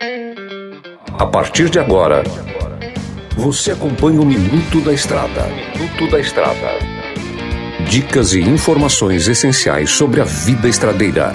A partir de agora, você acompanha o Minuto da Estrada. Minuto da Estrada. Dicas e informações essenciais sobre a vida estradeira.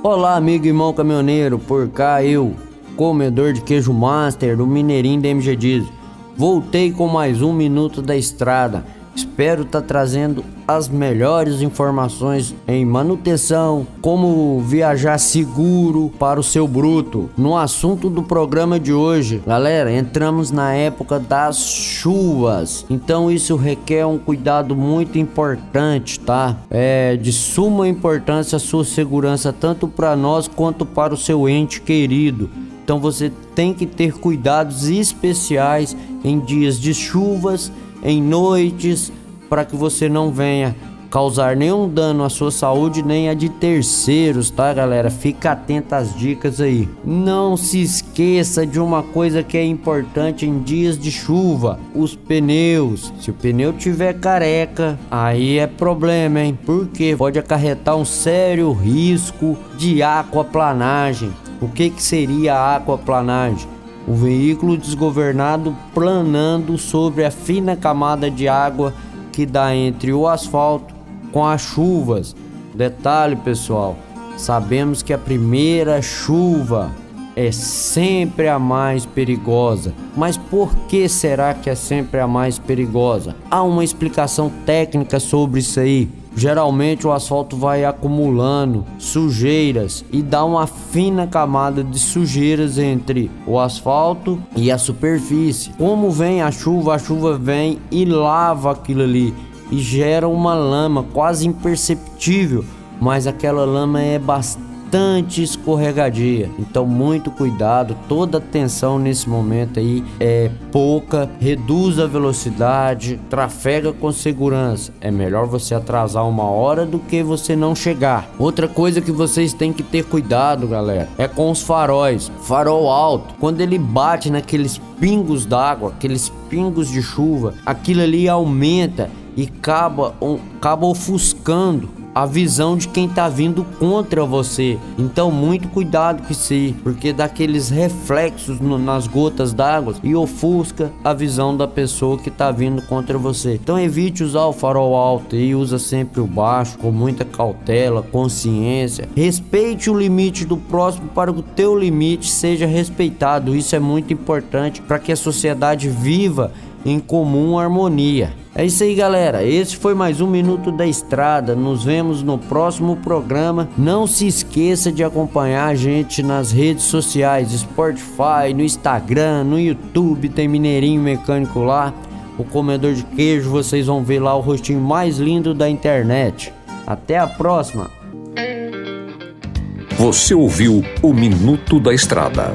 Olá, amigo e irmão caminhoneiro, por cá eu, comedor de queijo master do Mineirinho da MG Diesel. Voltei com mais um Minuto da Estrada Espero estar tá trazendo as melhores informações em manutenção, como viajar seguro para o seu bruto. No assunto do programa de hoje, galera, entramos na época das chuvas, então isso requer um cuidado muito importante, tá? É de suma importância a sua segurança tanto para nós quanto para o seu ente querido. Então você tem que ter cuidados especiais em dias de chuvas em noites, para que você não venha causar nenhum dano à sua saúde nem a de terceiros, tá, galera? Fica atento às dicas aí. Não se esqueça de uma coisa que é importante em dias de chuva: os pneus. Se o pneu tiver careca, aí é problema, hein? Porque pode acarretar um sério risco de aquaplanagem. O que que seria a aquaplanagem? O veículo desgovernado planando sobre a fina camada de água que dá entre o asfalto com as chuvas. Detalhe, pessoal, sabemos que a primeira chuva é sempre a mais perigosa. Mas por que será que é sempre a mais perigosa? Há uma explicação técnica sobre isso aí. Geralmente o asfalto vai acumulando sujeiras e dá uma fina camada de sujeiras entre o asfalto e a superfície. Como vem a chuva, a chuva vem e lava aquilo ali e gera uma lama quase imperceptível, mas aquela lama é bastante bastante escorregadia. Então, muito cuidado, toda atenção nesse momento aí é pouca, reduz a velocidade, trafega com segurança. É melhor você atrasar uma hora do que você não chegar. Outra coisa que vocês têm que ter cuidado, galera, é com os faróis. Farol alto, quando ele bate naqueles pingos d'água, aqueles pingos de chuva, aquilo ali aumenta e acaba, acaba ofuscando a visão de quem tá vindo contra você. Então, muito cuidado com isso porque dá aqueles reflexos no, nas gotas d'água e ofusca a visão da pessoa que tá vindo contra você. Então, evite usar o farol alto e usa sempre o baixo com muita cautela, consciência. Respeite o limite do próximo para que o teu limite seja respeitado. Isso é muito importante para que a sociedade viva em comum harmonia. É isso aí, galera. Esse foi mais um Minuto da Estrada. Nos vemos no próximo programa. Não se esqueça de acompanhar a gente nas redes sociais: Spotify, no Instagram, no YouTube. Tem Mineirinho Mecânico lá. O comedor de queijo, vocês vão ver lá o rostinho mais lindo da internet. Até a próxima. Você ouviu o Minuto da Estrada.